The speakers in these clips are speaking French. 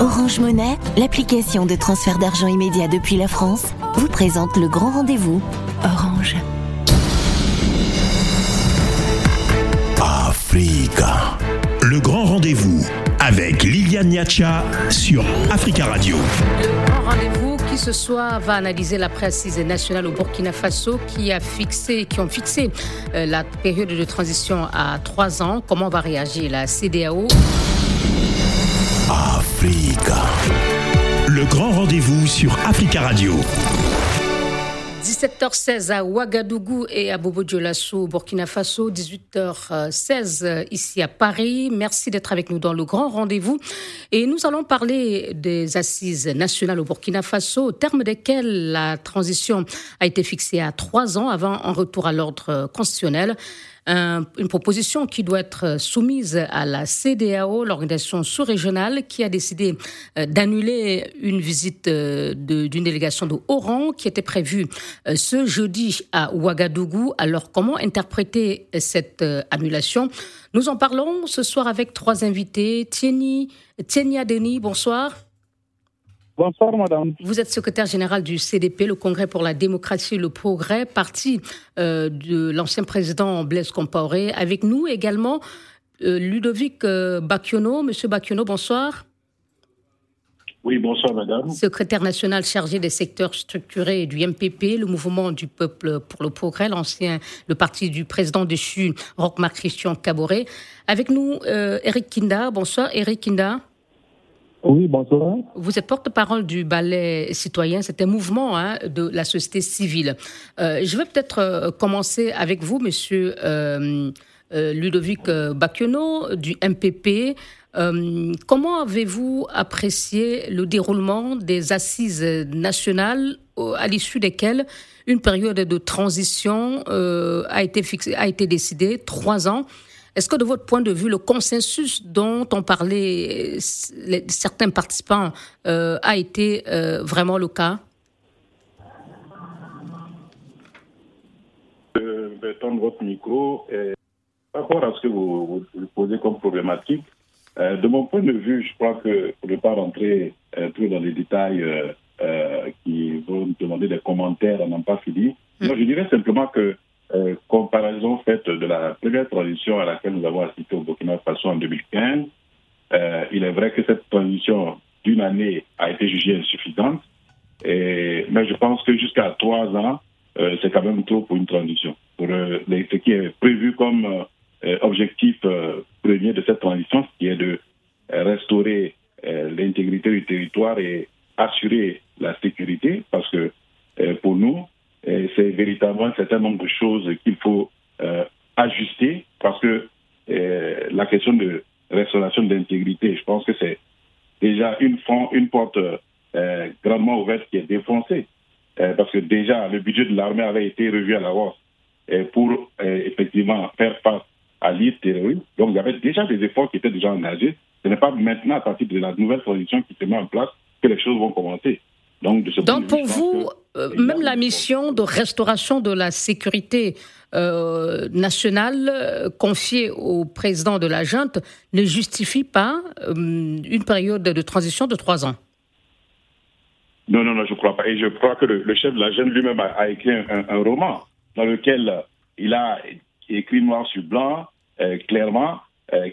Orange Monnaie, l'application de transfert d'argent immédiat depuis la France, vous présente le grand rendez-vous. Orange. Africa. Le grand rendez-vous avec Liliane Niacha sur Africa Radio. Le grand rendez-vous qui ce soir va analyser la presse nationale au Burkina Faso qui a fixé, qui ont fixé euh, la période de transition à trois ans. Comment va réagir la CDAO Africa. Le grand rendez-vous sur Africa Radio. 17h16 à Ouagadougou et à Bobo Dioulasso, Burkina Faso, 18h16 ici à Paris. Merci d'être avec nous dans le grand rendez-vous. Et nous allons parler des assises nationales au Burkina Faso, au terme desquelles la transition a été fixée à trois ans avant un retour à l'ordre constitutionnel une proposition qui doit être soumise à la CDAO, l'organisation sous-régionale, qui a décidé euh, d'annuler une visite euh, d'une délégation de haut rang qui était prévue euh, ce jeudi à Ouagadougou. Alors, comment interpréter cette annulation? Nous en parlons ce soir avec trois invités. Tieni, Tienia Denis, bonsoir. Bonsoir, madame. Vous êtes secrétaire général du CDP, le Congrès pour la démocratie et le progrès, parti euh, de l'ancien président Blaise Compaoré. Avec nous également euh, Ludovic euh, Bacchiono. Monsieur Bacchiono, bonsoir. Oui, bonsoir, madame. Secrétaire national chargé des secteurs structurés du MPP, le mouvement du peuple pour le progrès, l'ancien, le parti du président déchu, Roch-Marc Christian Caboret. Avec nous, Eric Kinda. Bonsoir, Eric Kinda. Oui, bonsoir. Vous êtes porte-parole du ballet citoyen, c'est un mouvement hein, de la société civile. Euh, je vais peut-être euh, commencer avec vous, monsieur euh, Ludovic Bacchiono du MPP. comment avez-vous apprécié le déroulement des assises nationales à l'issue desquelles une période de transition a été fixée, a été décidée, trois ans est-ce que de votre point de vue, le consensus dont ont parlé certains participants euh, a été euh, vraiment le cas? Euh, Je vais tendre votre micro. par rapport à ce que vous, posez comme problématique, de mon point de vue, je crois que pour ne pas rentrer trop dans les détails qui vont demander des commentaires à n'en pas fini, hmm. moi je dirais simplement que euh, comparaison faite de la première transition à laquelle nous avons assisté au Burkina Faso en 2015. Euh, il est vrai que cette transition d'une année a été jugée insuffisante, mais je pense que jusqu'à trois ans, euh, c'est quand même trop pour une transition. Pour ce qui est prévu comme objectif premier de cette transition, qui est de restaurer l'intégrité du territoire et assurer la sécurité, parce que pour nous, c'est véritablement un certain nombre de choses qu'il faut euh, ajuster parce que euh, la question de restauration d'intégrité, je pense que c'est déjà une, une porte euh, grandement ouverte qui est défoncée. parce que déjà, le budget de l'armée avait été revu à la hausse pour effectivement faire face à l'île terroriste. Donc, il y avait déjà des efforts qui étaient déjà engagés. Ce n'est pas maintenant, à partir de la nouvelle transition qui se met en place, que les choses vont commencer. Donc, pour vous, euh, même la mission de restauration de la sécurité euh, nationale euh, confiée au président de la junte ne justifie pas une période de transition de trois ans. Non, non, non, je ne crois pas. Et je crois que le, chef de la junte lui-même a, écrit un, roman dans lequel il a écrit noir sur blanc, clairement,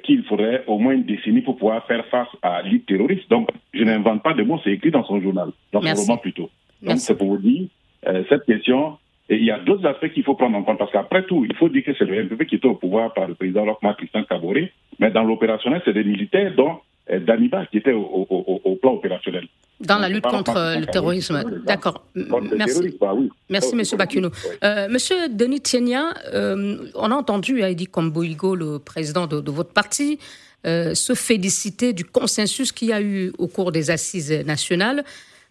qu'il faudrait au moins une décennie pour pouvoir faire face à l'île terroriste. Donc, je n'invente pas de mots, c'est écrit dans son journal, dans son roman plutôt. Donc, c'est pour vous dire, euh, cette question, et il y a d'autres aspects qu'il faut prendre en compte, parce qu'après tout, il faut dire que c'est le MPP qui était au pouvoir par le président Locmar Christian Caboret, mais dans l'opérationnel, c'est des militaires, dont euh, Daniba, qui était au, plan opérationnel. Dans la lutte contre le terrorisme. D'accord. Merci. Bah Merci, M. Bakuno. Euh, Monsieur Denis Tienia, on a entendu Heidi Komboigo, le président de, votre parti, se féliciter du consensus qu'il y a eu au cours des assises nationales.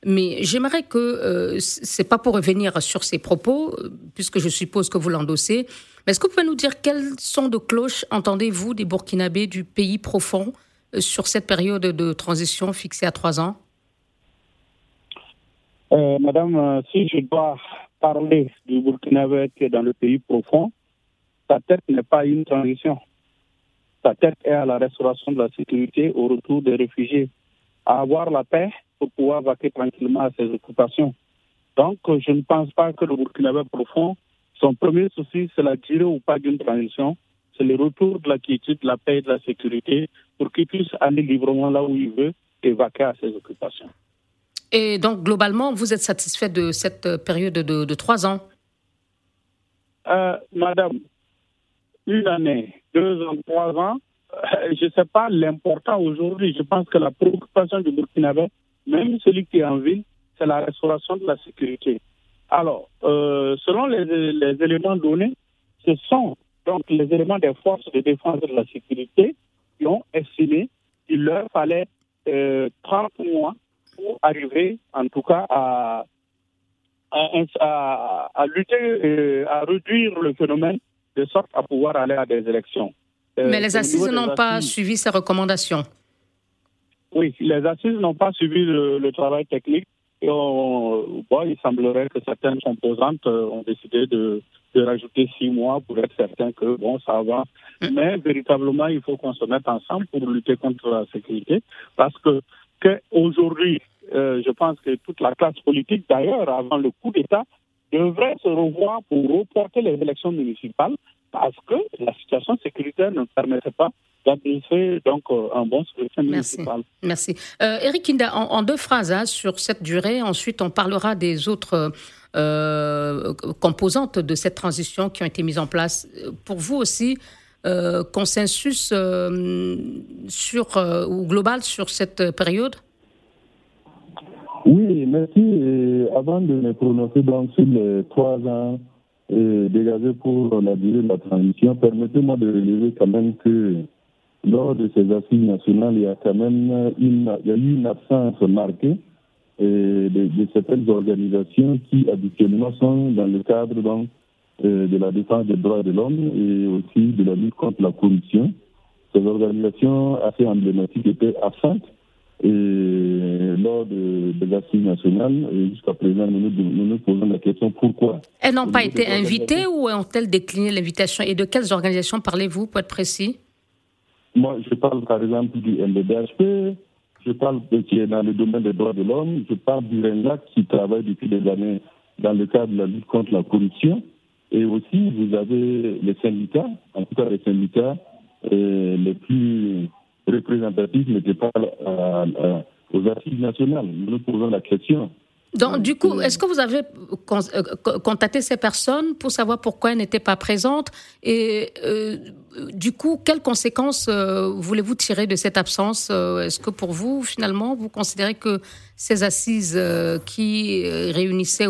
Mais j'aimerais que, euh, c'est pas pour revenir sur ces propos, euh, puisque je suppose que vous l'endossez, mais est-ce que vous pouvez nous dire quels sont de cloches entendez-vous des Burkinabés du pays profond euh, sur cette période de transition fixée à trois ans? Madame, si je dois parler du Burkinabé qui est dans le pays profond, sa tête n'est pas une transition. Sa tête est à la restauration de la sécurité au retour des réfugiés à avoir la paix pour pouvoir vaquer tranquillement à ses occupations. Donc, je ne pense pas que le Burkinabé profond, son premier souci, c'est la durée ou pas d'une transition. C'est le retour de la quiétude, de la paix et de la sécurité pour qu'il puisse aller librement là où il veut et vaquer à ses occupations. Et donc, globalement, vous êtes satisfait de cette période de, trois ans? Euh, Madame, une année, deux ans, trois ans, euh, je ne sais pas l'important aujourd'hui. Je pense que la préoccupation du Burkinabé, même celui qui est en ville, c'est la restauration de la sécurité. Alors, euh, selon les, éléments donnés, ce sont donc les éléments des forces de défense de la sécurité qui ont estimé qu'il leur fallait 30 euh, mois pour arriver, en tout cas, à, à, lutter, à réduire le phénomène de sorte à pouvoir aller à des élections. Euh, Mais les assises n'ont pas suivi ces recommandations. Oui, les assises n'ont pas suivi le, travail technique. Et il semblerait que certaines composantes euh, ont décidé de, rajouter six mois pour être certain que bon, ça va. Mm. Mais véritablement, il faut qu'on se mette ensemble pour lutter contre la sécurité, parce que, aujourd'hui, euh, je pense que toute la classe politique, d'ailleurs, avant le coup d'État, devrait se revoir pour reporter les élections municipales parce que la situation sécuritaire ne permettait pas d'administrer donc euh, un bon scrutin municipal. Merci. Euh, Eric Kinda, en, deux phrases hein, sur cette durée, ensuite on parlera des autres euh, composantes de cette transition qui ont été mises en place. Pour vous aussi, consensus sur, ou global sur cette période? Oui, merci. avant de me prononcer donc sur les trois ans dégagés pour la durée de la transition, permettez-moi de relever quand même que lors de ces assises nationales, il y a quand même une, il y a eu une absence marquée de, de, certaines organisations qui habituellement sont dans le cadre donc, de la défense des droits de l'homme et aussi de la lutte contre la corruption. Ces organisations assez emblématiques étaient absentes et lors de, des assises nationales, jusqu'à présent, nous nous, posons la question pourquoi? Elles n'ont pas été invitées ou ont-elles décliné l'invitation? Et de quelles organisations parlez-vous, pour être précis? Moi, je parle par exemple du MBDHP, je parle de, qui est dans le domaine des droits de l'homme, je parle du RENLAC qui travaille depuis des années dans le cadre de la lutte contre la corruption. Et aussi, vous avez les syndicats, en tout cas les syndicats euh, les plus représentatif n'était pas aux assises nationales. Nous nous posons la question. Donc, du coup, est-ce que vous avez euh, contacté ces personnes pour savoir pourquoi elles n'étaient pas présentes Et du coup, quelles conséquences voulez-vous tirer de cette absence Est-ce que pour vous, finalement, vous considérez que ces assises qui réunissaient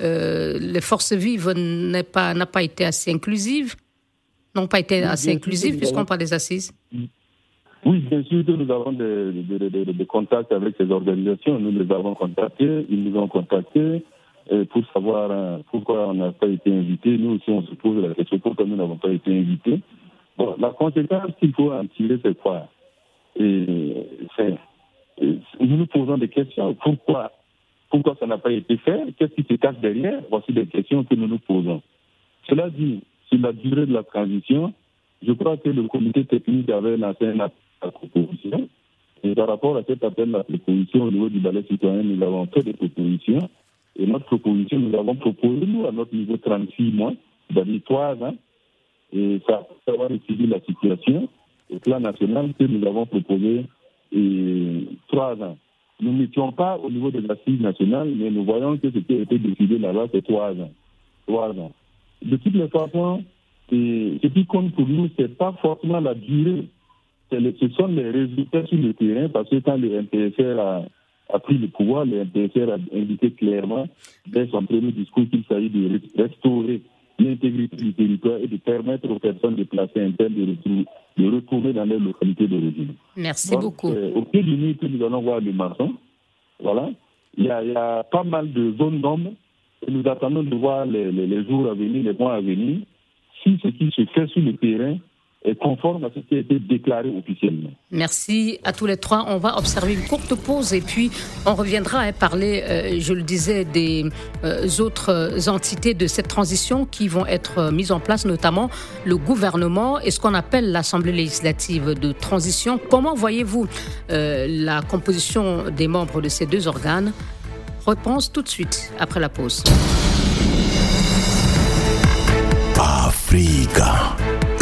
les forces vives n'ont pas, pas été assez inclusives N'ont pas été assez inclusives puisqu'on parle des assises? Oui, bien sûr nous avons des, contacts avec ces organisations. Nous les avons contactés, ils nous ont contactés euh, pour savoir euh, pourquoi on n'a pas été invités. Nous aussi, on se pose la question pourquoi nous n'avons pas été invités. Bon, la conséquence qu'il faut en tirer, c'est quoi? Et, Nous nous posons des questions. Pourquoi? Pourquoi ça n'a pas été fait? Qu'est-ce qui se cache derrière? Voici des questions que nous nous posons. Cela dit, sur la durée de la transition, je crois que le comité technique avait lancé un la proposition. Et par rapport à cet appel à proposition au niveau du ballet citoyen, nous avons fait des propositions. Et notre proposition, nous avons proposé, nous, à notre niveau 36 mois, c'est-à-dire 3 ans. Et ça a avoir la situation au plan national que nous avons proposé et 3 ans. Nous n'étions pas au niveau de l'assise nationale, mais nous voyons que ce qui a été décidé là-bas, c'est 3 ans. 3 ans. De toutes les façons, ce qui compte pour nous, ce n'est pas forcément la durée ce sont les résultats sur le terrain, parce que quand le MPSR a, pris le pouvoir, le MPSR a indiqué clairement, dès son premier discours, qu'il s'agit de restaurer l'intégrité du territoire et de permettre aux personnes déplacées internes de, de retourner dans leur localité d'origine. Merci beaucoup. Euh, au pied du nid que nous allons voir le maçon, voilà, il y, a, pas mal de zones d'ombre et nous attendons de voir les, les, jours à venir, les mois à venir, si ce qui se fait sur le terrain conforme à ce qui a été déclaré officiellement. Merci à tous les trois. On va observer une courte pause et puis on reviendra à parler, euh, je le disais, des euh, autres entités de cette transition qui vont être mises en place, notamment le gouvernement et ce qu'on appelle l'Assemblée législative de transition. Comment voyez-vous euh, la composition des membres de ces deux organes? Réponse tout de suite après la pause. Africa.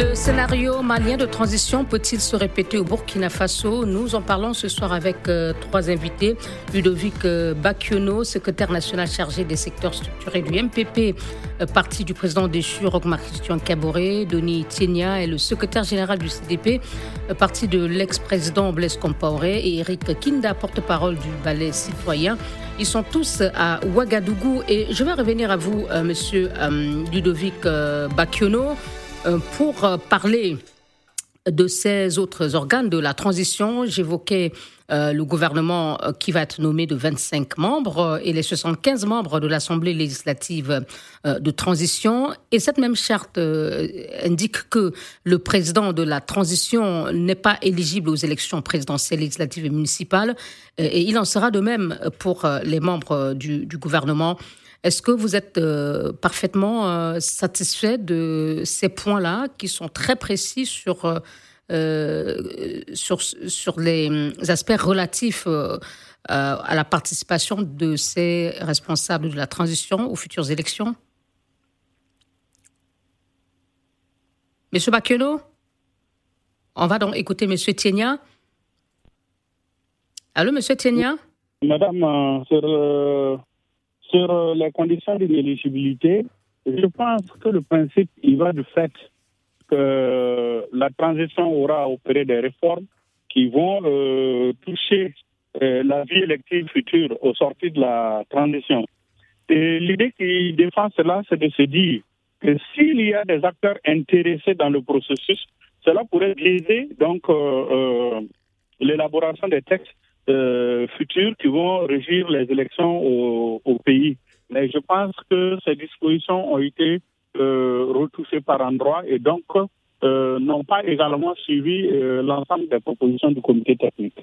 Le scénario malien de transition peut-il se répéter au Burkina Faso? Nous en parlons ce soir avec euh, trois invités. Ludovic euh, secrétaire national chargé des secteurs structurés du MPP, euh, parti du président déchu Rochmar Christian Caboret. Denis Tienia est le secrétaire général du CDP, parti de l'ex-président Blaise Compaoré. Et Eric Kinda, porte-parole du ballet citoyen. Ils sont tous à Ouagadougou. Et je vais revenir à vous, monsieur Ludovic Bakiono. Euh, pour euh, parler de ces autres organes de la transition, j'évoquais euh, le gouvernement qui va être nommé de 25 membres et les 75 membres de l'Assemblée législative de transition. Et cette même charte indique que le président de la transition n'est pas éligible aux élections présidentielles, législatives et municipales. Et il en sera de même pour les membres du, du gouvernement. Est-ce que vous êtes euh, parfaitement euh, satisfait de ces points-là qui sont très précis sur, euh, sur, les aspects relatifs à la participation de ces responsables de la transition aux futures élections? Monsieur Bakeno On va donc écouter Monsieur Tienia. Allô, Monsieur Tienia? Madame, sur sur euh, les conditions d'inéligibilité, je pense que le principe, il va du fait que la transition aura opéré des réformes qui vont euh, toucher euh, la vie élective future au sortir de la transition. Et l'idée qui défend cela, c'est de se dire que s'il y a des acteurs intéressés dans le processus, cela pourrait biaiser donc l'élaboration des textes euh, futurs qui vont régir les élections au, pays. Mais je pense que ces dispositions ont été euh, retouchées par endroits et donc euh, n'ont pas également suivi l'ensemble des propositions du comité technique.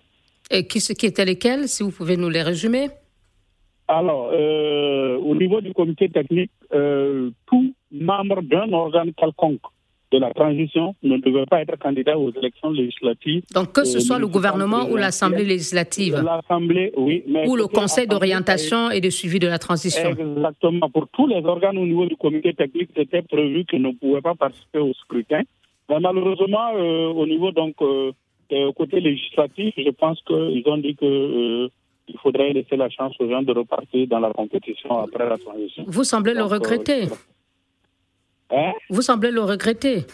Et qui, qui étaient lesquelles, si vous pouvez nous les résumer? Alors, au niveau du comité technique, tout membre d'un organe quelconque de la transition ne devait pas être candidat aux élections législatives. Donc que ce euh, soit le gouvernement ou l'Assemblée législative L'Assemblée, oui. ou le Conseil d'orientation et de suivi de la transition. Exactement. Pour tous les organes au niveau du comité technique, c'était prévu qu'ils ne pouvaient pas participer au scrutin. Mais malheureusement, euh, au niveau donc euh, côté législatif, je pense qu'ils ont dit que il faudrait laisser la chance aux gens de repartir dans la compétition après la transition. Vous semblez le regretter. Hein? Vous semblez le regretter.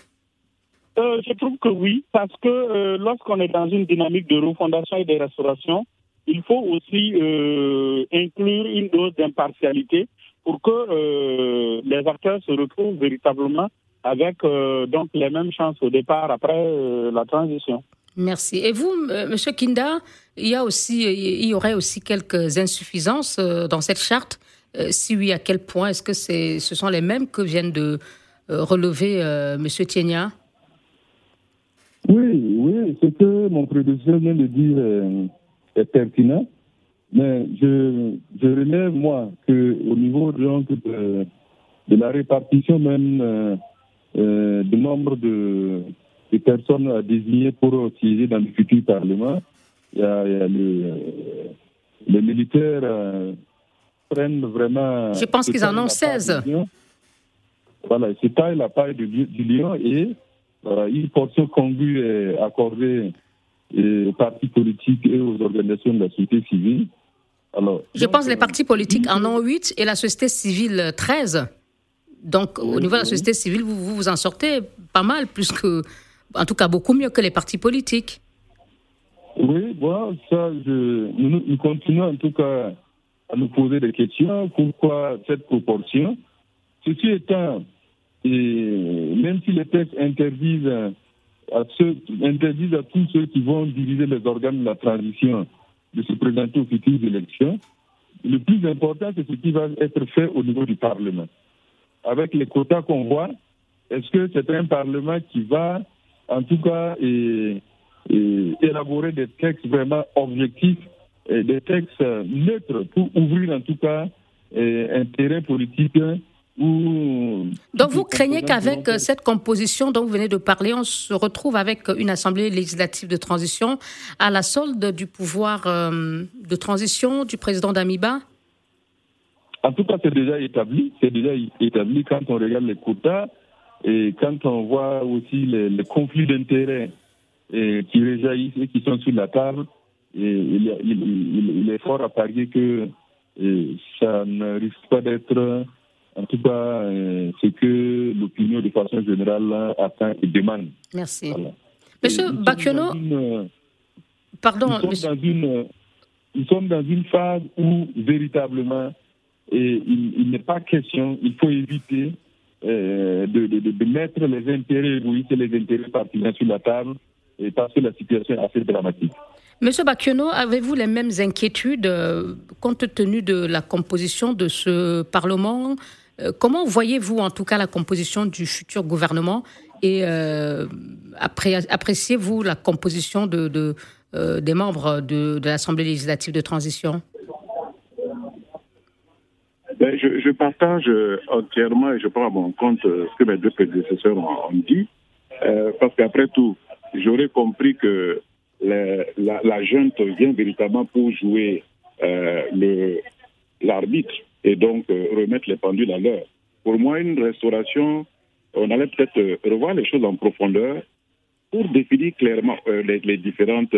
Euh, je trouve que oui, parce que euh, lorsqu'on est dans une dynamique de refondation et de restauration, il faut aussi euh, inclure une dose d'impartialité pour que les acteurs se retrouvent véritablement avec donc les mêmes chances au départ après la transition. Merci. Et vous, Monsieur Kinda, il y a aussi, il y aurait aussi quelques insuffisances dans cette charte. si oui, à quel point Est-ce que c'est, ce sont les mêmes que viennent de euh, relever, euh, Monsieur Tienia Oui, oui, ce que mon prédécesseur vient de dire euh, est pertinent. Mais je, je relève, moi, qu'au niveau donc, de, de, la répartition même euh, du nombre de, de, personnes à désigner pour siéger dans le futur Parlement, il y a, il y a les, militaires prennent vraiment... Je pense qu'ils en ont 16. Voilà, c'est taille la paille du, lion et voilà, une portion congrue est accordée aux partis politiques et aux organisations de la société civile. Alors, Je pense que les partis politiques en ont 8 et la société civile 13. Donc, au niveau de la société civile, vous, vous en sortez pas mal, plus que, en tout cas, beaucoup mieux que les partis politiques. Oui, bon, ça, je, nous, nous, continuons en tout cas à nous poser des questions. Pourquoi cette proportion? Ceci étant, et même si les textes interdisent à, ceux, interdisent à tous ceux qui vont diviser les organes de la transition de se présenter aux futures élections, le plus important, c'est ce qui va être fait au niveau du Parlement. Avec les quotas qu'on voit, est-ce que c'est un Parlement qui va, en tout cas, élaborer des textes vraiment objectifs, des textes neutres pour ouvrir en tout cas un terrain politique donc vous craignez qu'avec cette composition dont vous venez de parler, on se retrouve avec une assemblée législative de transition à la solde du pouvoir euh, de transition du président d'Amiba? En tout cas, c'est déjà établi. C'est déjà établi quand on regarde les quotas et quand on voit aussi les, conflits d'intérêts qui réjaillissent et qui sont sur la table. Et il, est fort à parier que ça ne risque pas d'être en tout cas, euh, c'est que l'opinion de façon générale attend et demande. Merci. Monsieur Bakiono, pardon. Nous sommes, dans une, nous sommes dans une phase où véritablement, et il, n'est pas question, il faut éviter euh, de, de, mettre les intérêts égoïstes et les intérêts partisans sur la table, et parce que la situation est assez dramatique. Monsieur Bakiono, avez-vous les mêmes inquiétudes euh, compte tenu de la composition de ce Parlement comment voyez-vous en tout cas la composition du futur gouvernement et euh, appréciez-vous la composition euh, des membres de, l'Assemblée législative de transition? Ben, je, partage entièrement et je prends à mon compte ce que mes deux prédécesseurs ont, dit, parce qu'après tout, j'aurais compris que la, junte vient véritablement pour jouer l'arbitre et donc euh, remettre les pendules à l'heure. Pour moi, une restauration, on allait peut-être euh, revoir les choses en profondeur pour définir clairement euh, les, différentes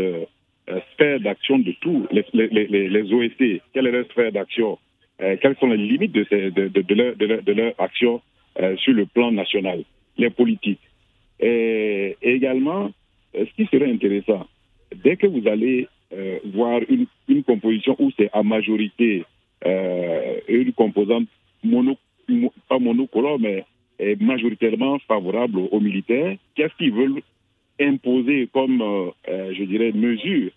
sphères d'action de tous les, les, OST. Quelle est leur sphère d'action Quelles sont les limites de, leur, action sur le plan national Les politiques. Et, également, ce qui serait intéressant, dès que vous allez voir une composition où c'est à majorité euh, une composante mono, pas monocolore, mais majoritairement favorable aux militaires. Qu'est-ce qu'ils veulent imposer comme, euh, euh, je dirais, mesure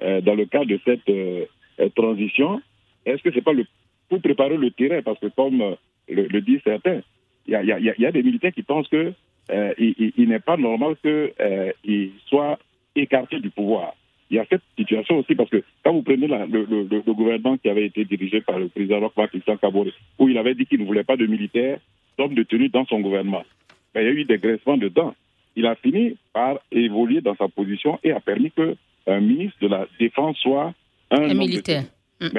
dans le cadre de cette transition? Est-ce que c'est pas le, pour préparer le terrain? Parce que comme le, disent certains, il y a, des militaires qui pensent que il, n'est pas normal qu'ils soient écartés du pouvoir il y a cette situation aussi parce que quand vous prenez le, gouvernement qui avait été dirigé par le président Roch Christian Kabore, où il avait dit qu'il ne voulait pas de militaires, d'hommes de tenue dans son gouvernement, ben, il y a eu des graissements dedans. Il a fini par évoluer dans sa position et a permis qu'un ministre de la Défense soit un, militaire. Mm.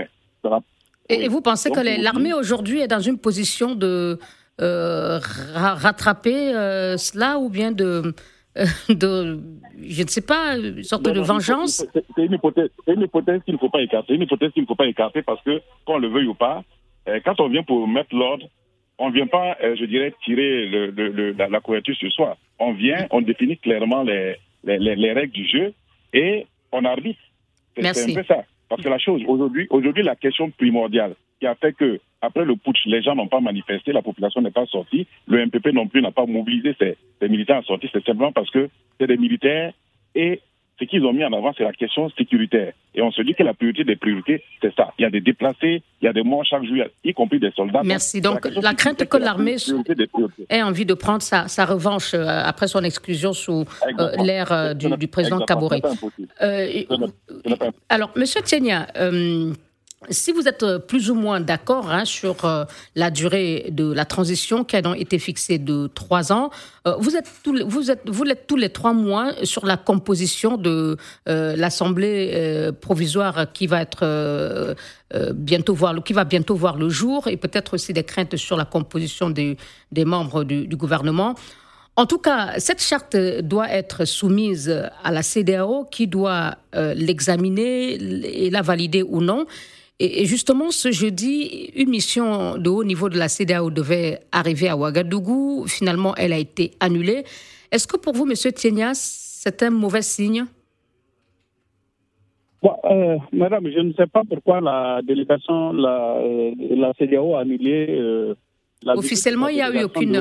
Et, vous pensez que l'armée aujourd'hui est dans une position de euh, rattraper euh, cela ou bien de de, je ne sais pas, une sorte de vengeance C'est une hypothèse, une hypothèse qu'il ne faut pas écarter. Une hypothèse qu'il ne faut pas écarter parce que, qu'on le veuille ou pas, euh, quand on vient pour mettre l'ordre, on ne vient pas, euh, je dirais, tirer le, la, couverture sur soi. On vient, on définit clairement les, les, les, règles du jeu et on arbitre. C'est un peu ça. Parce que la chose, aujourd'hui, aujourd'hui, la question primordiale qui a fait que, après le putsch, les gens n'ont pas manifesté, la population n'est pas sortie, le MPP non plus n'a pas mobilisé ses, militaires à sortir, c'est simplement parce que c'est des militaires et ce qu'ils ont mis en avant, c'est la question sécuritaire. Et on se dit que la priorité des priorités, c'est ça. Il y a des déplacés, il y a des morts chaque jour, y compris des soldats. Merci. Donc, la, crainte que l'armée ait envie de prendre sa, revanche euh, après son exclusion sous euh, l'ère euh, du, président Kaboré. alors, Monsieur Tchenia, si vous êtes plus ou moins d'accord hein, sur euh, la durée de la transition qui a été fixée de trois ans, euh, vous êtes tous, vous êtes vous êtes tous les trois mois sur la composition de euh, l'assemblée provisoire qui va être bientôt voir qui va bientôt voir le jour et peut-être aussi des craintes sur la composition des, des membres du, du gouvernement. En tout cas, cette charte doit être soumise à la CDAO qui doit l'examiner et la valider ou non. Et justement, ce jeudi, une mission de haut niveau de la CDAO devait arriver à Ouagadougou. Finalement, elle a été annulée. Est-ce que pour vous, M. Tienias, c'est un mauvais signe? Euh, Madame, je ne sais pas pourquoi la délégation, la, euh, la CDAO a annulé. Euh, Officiellement, il n'y a eu aucune,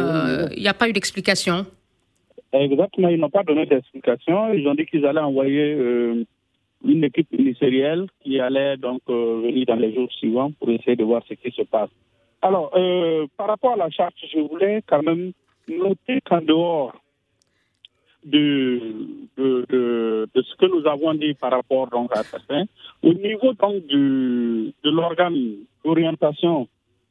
il n'y a pas eu d'explication. Exactement, ils n'ont pas donné d'explication. Ils ont dit qu'ils allaient envoyer une équipe ministérielle qui allait donc venir dans les jours suivants pour essayer de voir ce qui se passe. Alors, par rapport à la charte, je voulais quand même noter qu'en dehors de, de, de, ce que nous avons dit par rapport donc, à certains, au niveau donc du, de l'organe d'orientation,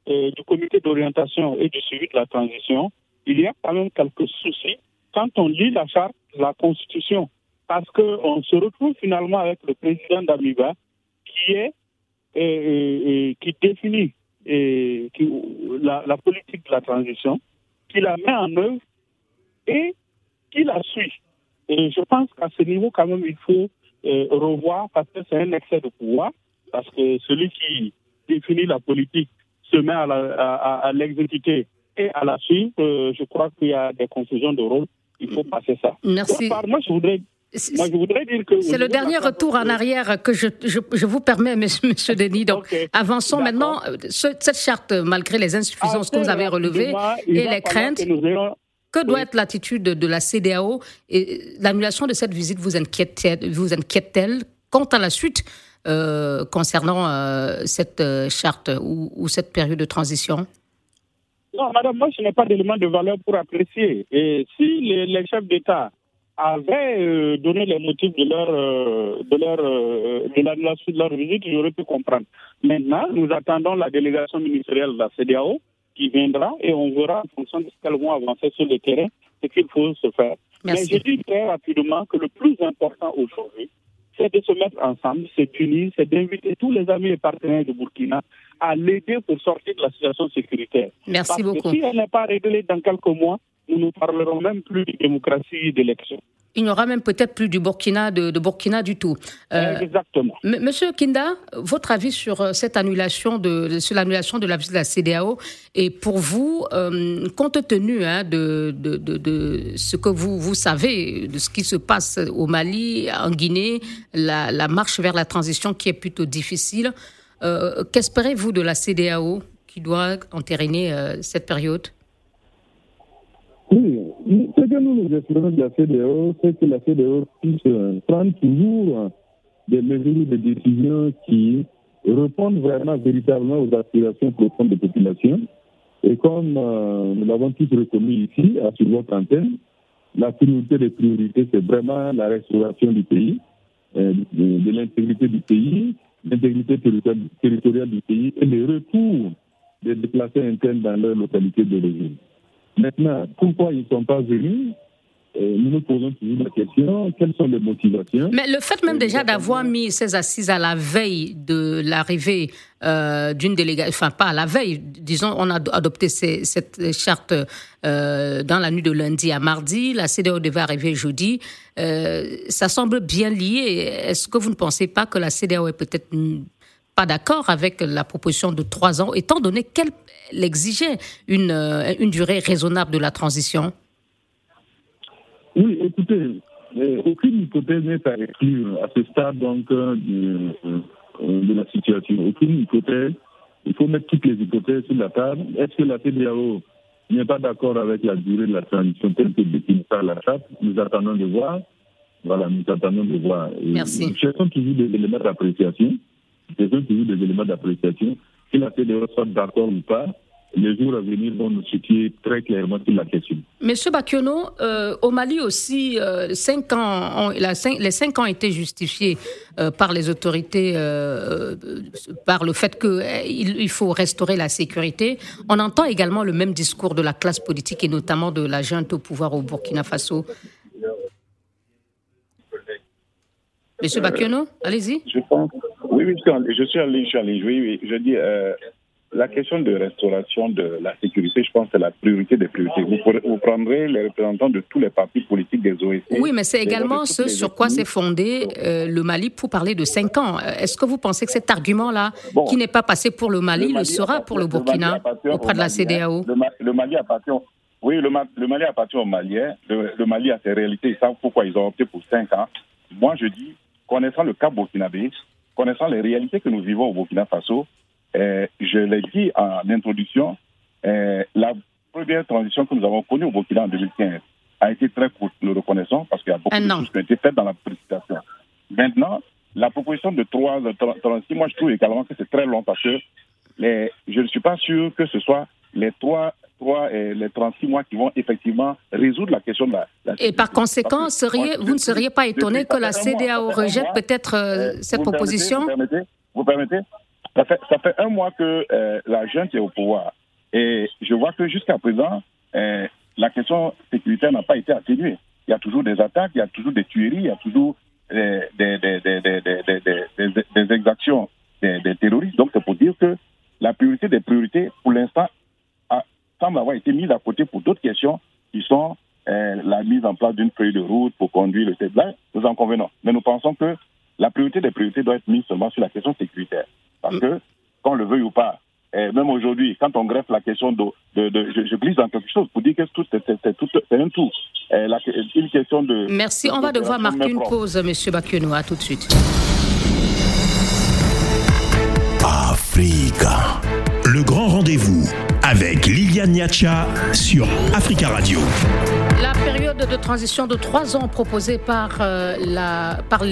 et du comité d'orientation et du suivi de la transition, il y a quand même quelques soucis quand on lit la charte, la constitution, parce qu'on se retrouve finalement avec le président d'Amiba qui est et, qui définit qui, la, la politique de la transition, qui la met en œuvre et qui la suit. Et je pense qu'à ce niveau, quand même, il faut euh, revoir parce que c'est un excès de pouvoir, parce que celui qui définit la politique se met à l'exécuter et à la suivre. Euh, je crois qu'il y a des confusions de rôle. Il faut passer ça. Merci. moi, je voudrais moi, je voudrais dire que. C'est le dernier retour en arrière que je, je, vous permets, monsieur, monsieur Denis. Donc, avançons maintenant. cette charte, malgré les insuffisances que vous avez relevées et les craintes, que doit être l'attitude de, la CDAO et l'annulation de cette visite vous inquiète-t-elle vous inquiète quant à la suite euh, concernant euh, cette euh, charte ou, cette période de transition? Non, madame, moi, je n'ai pas d'éléments de valeur pour apprécier. Et si les, chefs d'État avaient donné les motifs de leur de leur de l'annulation de leur visite, j'aurais pu comprendre. Maintenant, nous attendons la délégation ministérielle de la CDAO qui viendra et on verra en fonction de ce qu'elles vont avancer sur le terrain ce qu'il faut se faire. Mais je dis très rapidement que le plus important aujourd'hui, c'est de se mettre ensemble, c'est d'unir, c'est d'inviter tous les amis et partenaires de Burkina à l'aider pour sortir de la situation sécuritaire. Merci Parce beaucoup. Que si elle n'est pas réglée dans quelques mois, nous ne parlerons même plus de démocratie et d'élection il n'y aura même peut-être plus du Burkina de, Burkina du tout. Euh, Exactement. Monsieur Kinda, votre avis sur euh, cette annulation de sur l'annulation de la visite de la CDAO et pour vous, euh, compte tenu hein, de, de, de, ce que vous vous savez de ce qui se passe au Mali, en Guinée, la, la marche vers la transition qui est plutôt difficile, qu'espérez-vous de la CDAO qui doit entériner cette période? Oui, ce que nous nous espérons de la CDO, c'est que la CDO puisse euh, prendre toujours des mesures de décision qui répondent vraiment véritablement aux aspirations profondes des populations. Et comme euh, nous l'avons tous reconnu ici, à sur votre antenne, la priorité des priorités, c'est vraiment la restauration du pays, euh, de, l'intégrité du pays, l'intégrité territoriale du pays et le retour des déplacés internes dans leur localité d'origine. Maintenant, pourquoi ils ne sont pas venus euh, nous nous posons toujours la question, quelles sont les motivations Mais le fait même déjà d'avoir mis ces assises à la veille de l'arrivée euh, d'une délégation, enfin pas à la veille, disons, on a adopté cette charte euh, dans la nuit de lundi à mardi, la CDO devait arriver jeudi, ça semble bien lié. Est-ce que vous ne pensez pas que la CDO est peut-être pas d'accord avec la proposition de trois ans, étant donné qu'elle exigeait une, euh, une durée raisonnable de la transition Oui, écoutez, euh, aucune hypothèse n'est à exclure à ce stade donc, euh, de, la situation. Aucune hypothèse. Il faut mettre toutes les hypothèses sur la table. Est-ce que la CDAO n'est pas d'accord avec la durée de la transition telle que définie par la charte? Nous attendons de voir. Voilà, nous attendons de voir. Merci. Nous cherchons toujours des éléments d'appréciation sont toujours des éléments d'appréciation. Si la CDO soit d'accord ou pas, les jours à venir vont nous situer très clairement sur la question. Monsieur Bakiono, euh, au Mali aussi, euh, cinq ans les cinq ans ont été justifiés euh, par les autorités, par le fait qu'il il faut restaurer la sécurité. On entend également le même discours de la classe politique et notamment de la junte au pouvoir au Burkina Faso. Monsieur Bakiono, allez-y. Je pense, oui, oui, je suis allé, je suis allé, oui, oui, je dis, euh, la question de restauration de la sécurité, je pense que c'est la priorité des priorités. Vous, prendrez les représentants de tous les partis politiques des OSC. Oui, mais c'est également ce sur quoi s'est fondé euh, le Mali pour parler de cinq ans. Est-ce que vous pensez que cet argument-là, qui n'est pas passé pour le Mali, le, sera pour le Burkina auprès de la CDAO le, Mali appartient, oui, le, Mali appartient aux Maliens. Le, Mali a ses réalités. Ils savent pourquoi ils ont opté pour cinq ans. Moi, je dis, connaissant le cas burkinabé, connaissant les réalités que nous vivons au Burkina Faso, euh, je l'ai dit en introduction, euh, la première transition que nous avons connue au Burkina en 2015 a été très courte, nous le reconnaissons, parce qu'il y a beaucoup de choses qui ont été faites dans la précipitation. Maintenant, la proposition de 3, 36 mois, je trouve également que c'est très long parce que les, je ne suis pas sûr que ce soit les 3, 3 et les 36 mois qui vont effectivement résoudre la question de la. et par conséquent, vous ne seriez pas étonné que la CDAO rejette peut-être euh, cette proposition Vous permettez, vous permettez? Ça, fait, ça fait un mois que euh, la junte est au pouvoir. Et je vois que jusqu'à présent, euh, la question sécuritaire n'a pas été atténuée. Il y a toujours des attaques, il y a toujours des tueries, il y a toujours des, des, des, des exactions des, terroristes. Donc c'est pour dire que la priorité des priorités, pour l'instant, semble avoir été mise à côté pour d'autres questions qui sont euh, la mise en place d'une feuille de route pour conduire le là Nous en convenons. Mais nous pensons que la priorité des priorités doit être mise seulement sur la question sécuritaire. Parce mm. que, qu'on le veuille ou pas, et même aujourd'hui, quand on greffe la question de, de, de je, glisse dans quelque chose pour dire que tout c'est un tout. la, une question de. Merci. on va devoir marquer une pause, Monsieur Bakiono. À tout de suite. Africa. Liliane Niacha sur Africa Radio. La période de transition de trois ans proposée par, euh, les, par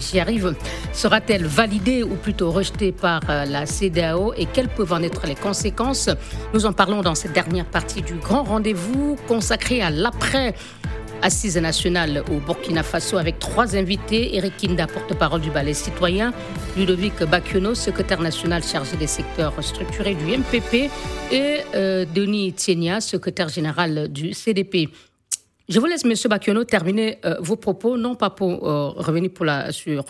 j'y arrive, sera-t-elle validée ou plutôt rejetée par euh, la CDAO et quelles peuvent en être les conséquences? Nous en parlons dans cette dernière partie du grand rendez-vous consacré à l'après assise nationale au Burkina Faso avec trois invités. Eric Kinda, porte-parole du ballet citoyen, Ludovic Bakiono, secrétaire national chargé des secteurs structurés du MPP et euh, Denis Tienia, secrétaire général du CDP. Je vous laisse, Monsieur Bakiono, terminer euh, vos propos, non pas pour euh, revenir sur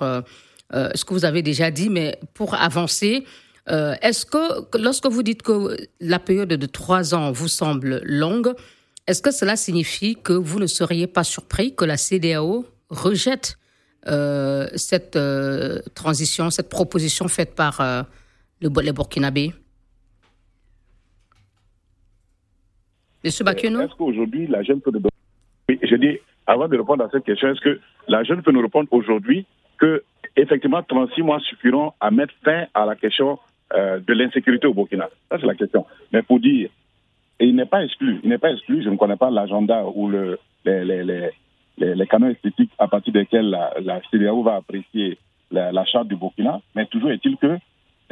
ce que vous avez déjà dit, mais pour avancer. Est-ce que lorsque vous dites que la période de trois ans vous semble longue, est-ce que cela signifie que vous ne seriez pas surpris que la CDAO rejette euh, cette euh, transition, cette proposition faite par euh, le, les Burkinabés? Monsieur Bakiono? Est-ce qu'aujourd'hui, la jeune peut nous Oui, je dis, avant de répondre à cette question, est-ce que la jeune peut nous répondre aujourd'hui que, effectivement, 36 mois suffiront à mettre fin à la question de l'insécurité au Burkina? Ça, c'est la question. Mais pour dire, et il n'est pas exclu, il n'est pas exclu, je ne connais pas l'agenda ou le, les, les, les, les, canaux esthétiques à partir desquels la, la CDAO va apprécier la, charte du Burkina, mais toujours est-il que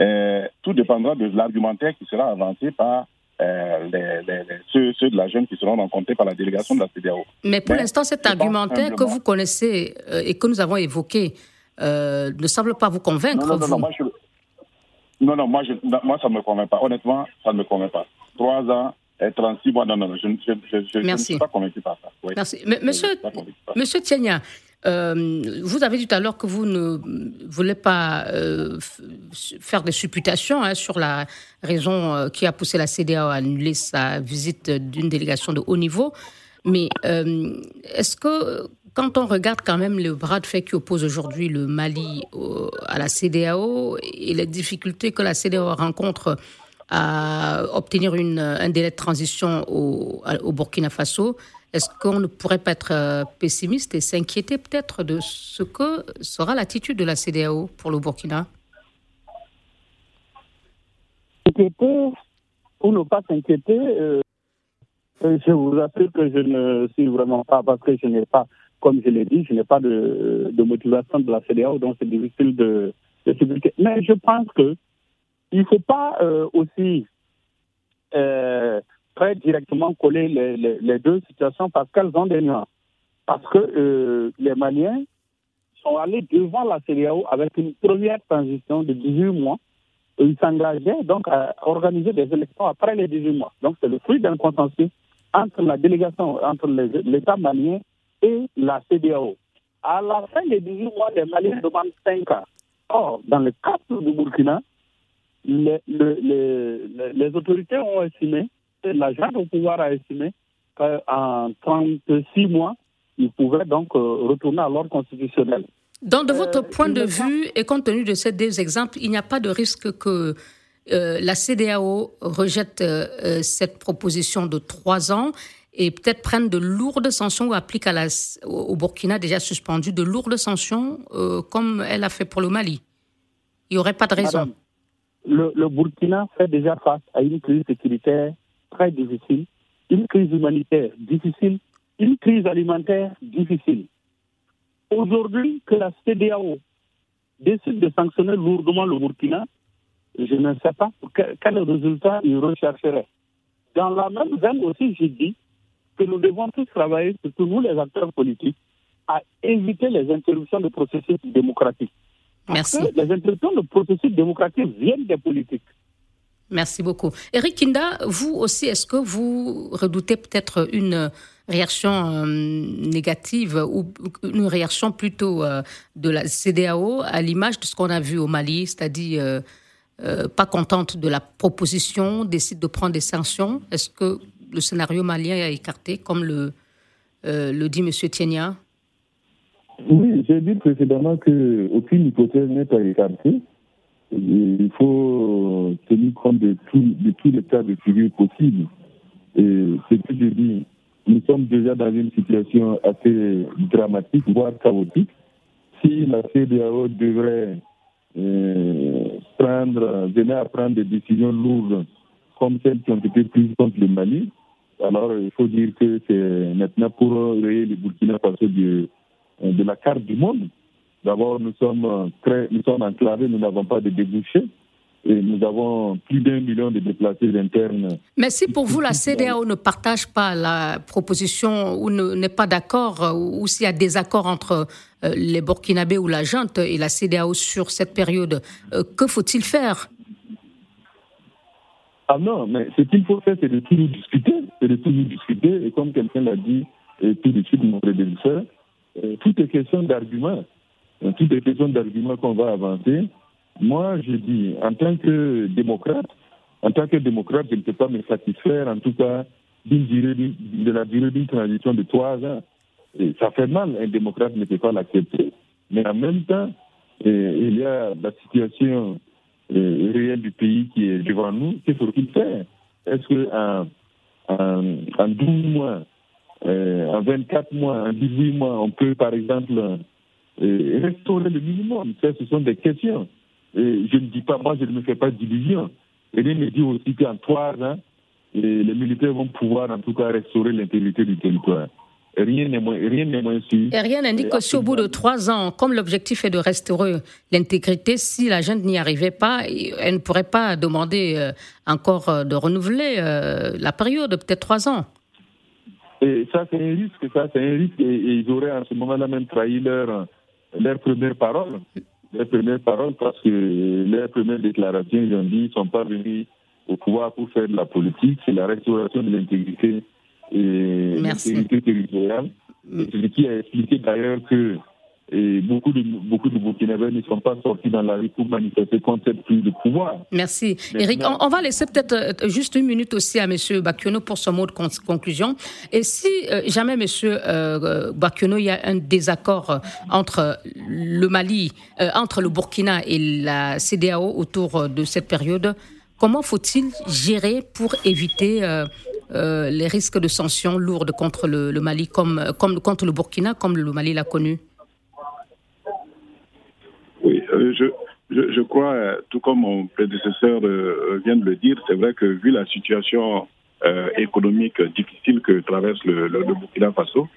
euh, tout dépendra de l'argumentaire qui sera avancé par euh, les, ceux, ceux, de la jeune qui seront rencontrés par la délégation de la CDAO. Mais pour l'instant, cet argumentaire que vous connaissez euh, et que nous avons évoqué ne semble pas vous convaincre. Non, non, non, moi, non, non, moi, je, moi, ça ne me convainc pas. Honnêtement, ça ne me convainc pas. Trois ans, 36 mois, non, non, non je, ne suis pas convaincu par ça. Merci. monsieur, monsieur Tienia, euh, vous avez dit tout à l'heure que vous ne voulez pas euh, faire des supputations hein, sur la raison euh, qui a poussé la CDA à annuler sa visite d'une délégation de haut niveau. Mais est-ce que, quand on regarde quand même le bras de fer qui oppose aujourd'hui le Mali à la CDAO et les difficultés que la CDAO rencontre à obtenir une, un délai de transition au, au Burkina Faso, est-ce qu'on ne pourrait pas être euh, pessimiste et s'inquiéter peut-être de ce que sera l'attitude de la CDAO pour le Burkina? S'inquiéter ou ne pas s'inquiéter, euh, euh, je vous assure que je ne suis vraiment pas, parce que je n'ai pas, comme je l'ai dit, je n'ai pas de, de, motivation de la CDAO, donc c'est difficile de, de Mais je pense que il ne faut pas euh, aussi euh, très directement coller les, deux situations parce qu'elles ont des nuances. Parce que euh, les Maliens sont allés devant la CDAO avec une première transition de 18 mois. Ils s'engageaient donc à organiser des élections après les 18 mois. Donc c'est le fruit d'un consensus entre la délégation, entre l'État malien et la CDAO. À la fin des 18 mois, les Maliens demandent 5 ans. Or, dans le cas du Burkina, les, les, les, autorités ont estimé, l'agent au pouvoir a estimé qu'en 36 mois, ils pouvaient donc euh, retourner à l'ordre constitutionnel. Donc, de votre euh, point de vue, et compte tenu de ces deux exemples, il n'y a pas de risque que euh, la CDAO rejette cette proposition de trois ans et peut-être prenne de lourdes sanctions ou applique à la, au Burkina déjà suspendu de lourdes sanctions comme elle a fait pour le Mali? Il n'y aurait pas de raison le, Burkina fait déjà face à une crise sécuritaire très difficile, une crise humanitaire difficile, une crise alimentaire difficile. aujourd'hui que la CDAO décide de sanctionner lourdement le Burkina, je ne sais pas quel résultat il rechercherait. Dans la même veine aussi, j'ai dit que nous devons tous travailler, surtout nous les acteurs politiques, à éviter les interruptions de processus démocratiques. Merci. Que les interruptions de processus démocratiques viennent des politiques. Merci beaucoup. Eric Kinda, vous aussi, est-ce que vous redoutez peut-être une réaction euh, négative ou une réaction plutôt euh, de la CDAO à l'image de ce qu'on a vu au Mali, c'est-à-dire euh, pas contente de la proposition, décide de prendre des sanctions? Est-ce que le scénario malien est écarté, comme le, le dit M. Tienia? Oui, j'ai dit précédemment qu'aucune hypothèse n'est pas écartée. Il faut tenir compte de, de tous les cas de figure possibles. Et ce que je dis, nous sommes déjà dans une situation assez dramatique, voire chaotique. Si la CDAO devrait euh, prendre, venir à prendre des décisions lourdes comme celles qui ont été prises contre le Mali, alors il faut dire que c'est maintenant pour rayer le Burkina Faso de, de la carte du monde. D'abord, nous sommes très, nous sommes enclavés, nous n'avons pas de débouchés. Et nous avons plus d'un million de déplacés internes. Mais si pour vous, la CDAO ne partage pas la proposition ou n'est pas d'accord, ou s'il y a des accords entre euh, les Burkinabés ou la junte et la CDAO sur cette période, euh, que faut-il faire? Ah non, mais ce qu'il faut faire, c'est de tout nous discuter. C'est de tout nous discuter. Et comme quelqu'un l'a dit et tout de suite, mon prédécesseur, euh, tout est question d'arguments. Tout est question d'arguments qu'on va avancer. Moi, je dis, en tant que démocrate, en tant que démocrate, je ne peux pas me satisfaire, en tout cas, d'une durée, de la durée d'une transition de trois ans. Ça fait mal, un démocrate ne peut pas l'accepter. Mais en même temps, il y a la situation réelle du pays qui est devant nous. Qu'est-ce qu'il fait? Est-ce qu'en en, en 12 mois, en 24 mois, en 18 mois, on peut, par exemple, restaurer le minimum Ça, ce sont des questions. Et je ne dis pas, moi, je ne me fais pas d'illusions. Rien ne dit aussi qu'en trois ans, les militaires vont pouvoir, en tout cas, restaurer l'intégrité du territoire. Rien n'est moins, rien moins sûr. Et rien n'indique que si au bout de trois ans, comme l'objectif est de restaurer l'intégrité, si la junte n'y arrivait pas, elle ne pourrait pas demander euh, encore euh, de renouveler euh, la période, peut-être trois ans. Et ça, c'est un risque, ça, c'est un risque. Et, ils auraient à ce moment-là même trahi leur, leur première parole les premières paroles parce que les premières déclarations, ils ont dit qu'ils ne sont pas venus au pouvoir pour faire de la politique, c'est la restauration de l'intégrité et l'intégrité territoriale. C'est ce qui a expliqué d'ailleurs que et beaucoup de beaucoup de Burkinabés ne sont pas sortis dans la rue pour manifester contre cette prise de pouvoir. Merci. Eric, on, va laisser peut-être euh, juste une minute aussi à M. Bakiono pour son mot de conclusion. Et si euh, jamais, M. Euh, Bakiono, il y a un désaccord entre le Mali, entre le Burkina et la CDAO autour de cette période, comment faut-il gérer pour éviter les risques de sanctions lourdes contre le, le Mali, comme, comme contre le Burkina, comme le Mali l'a connu? euh, je, je, je, crois, euh, tout comme mon prédécesseur euh, vient de le dire, c'est vrai que vu la situation économique difficile que traverse le, le, Burkina Faso,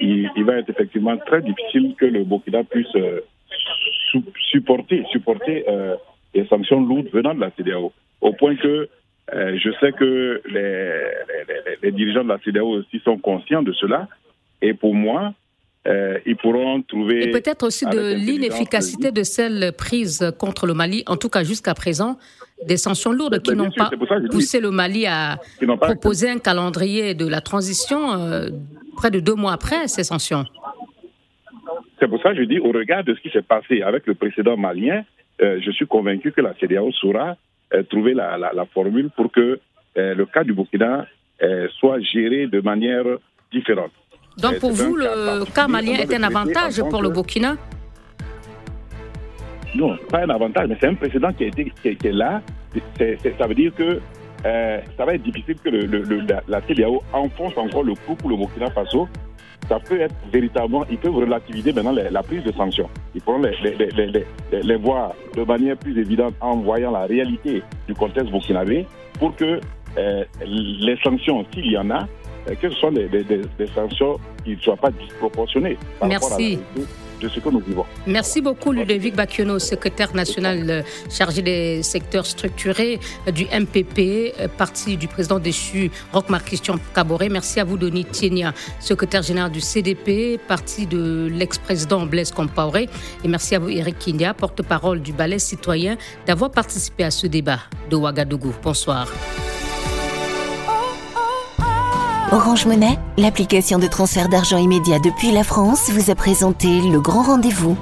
il, il, va être effectivement très difficile que le Burkina puisse supporter, supporter les sanctions lourdes venant de la CDAO. Au point que je sais que les, les, les, dirigeants de la CDAO aussi sont conscients de cela. Et pour moi, euh, ils pourront trouver. Et peut-être aussi de l'inefficacité de celles prises contre le Mali, en tout cas jusqu'à présent, des sanctions lourdes qui n'ont pas poussé le Mali à proposer un calendrier de la transition euh, près de deux mois après ces sanctions. C'est pour ça que je dis, au regard de ce qui s'est passé avec le précédent malien, euh, je suis convaincu que la CDAO saura trouver la, la, la, formule pour que le cas du Burkina soit géré de manière différente. Donc pour vous, le cas malien est un avantage pour le Burkina? Non, pas un avantage, mais c'est un précédent qui, a été, qui, est là. ça veut dire que euh, ça va être difficile que le, la, CDAO enfonce encore le coup pour le Burkina Faso. Ça peut être véritablement, ils peuvent relativiser maintenant la, prise de sanctions. Ils pourront les, les, les, voir de manière plus évidente en voyant la réalité du contexte burkinabé pour que euh, les sanctions, s'il y en a, que ce soit des, sanctions qui ne soient pas disproportionnées par Merci. rapport à la de ce que nous vivons. Merci beaucoup, Ludovic Bakiono, secrétaire national euh, chargé des secteurs structurés euh, du MPP, euh, parti du président déchu Rochmar Christian Caboret. Merci à vous, Denis Tienia, secrétaire général du CDP, parti de l'ex-président Blaise Compaoré. Et merci à vous, Eric Kindia, porte-parole du Ballet citoyen, d'avoir participé à ce débat de Ouagadougou. Bonsoir. Orange Monnaie, l'application de transfert d'argent immédiat depuis la France, vous a présenté le grand rendez-vous.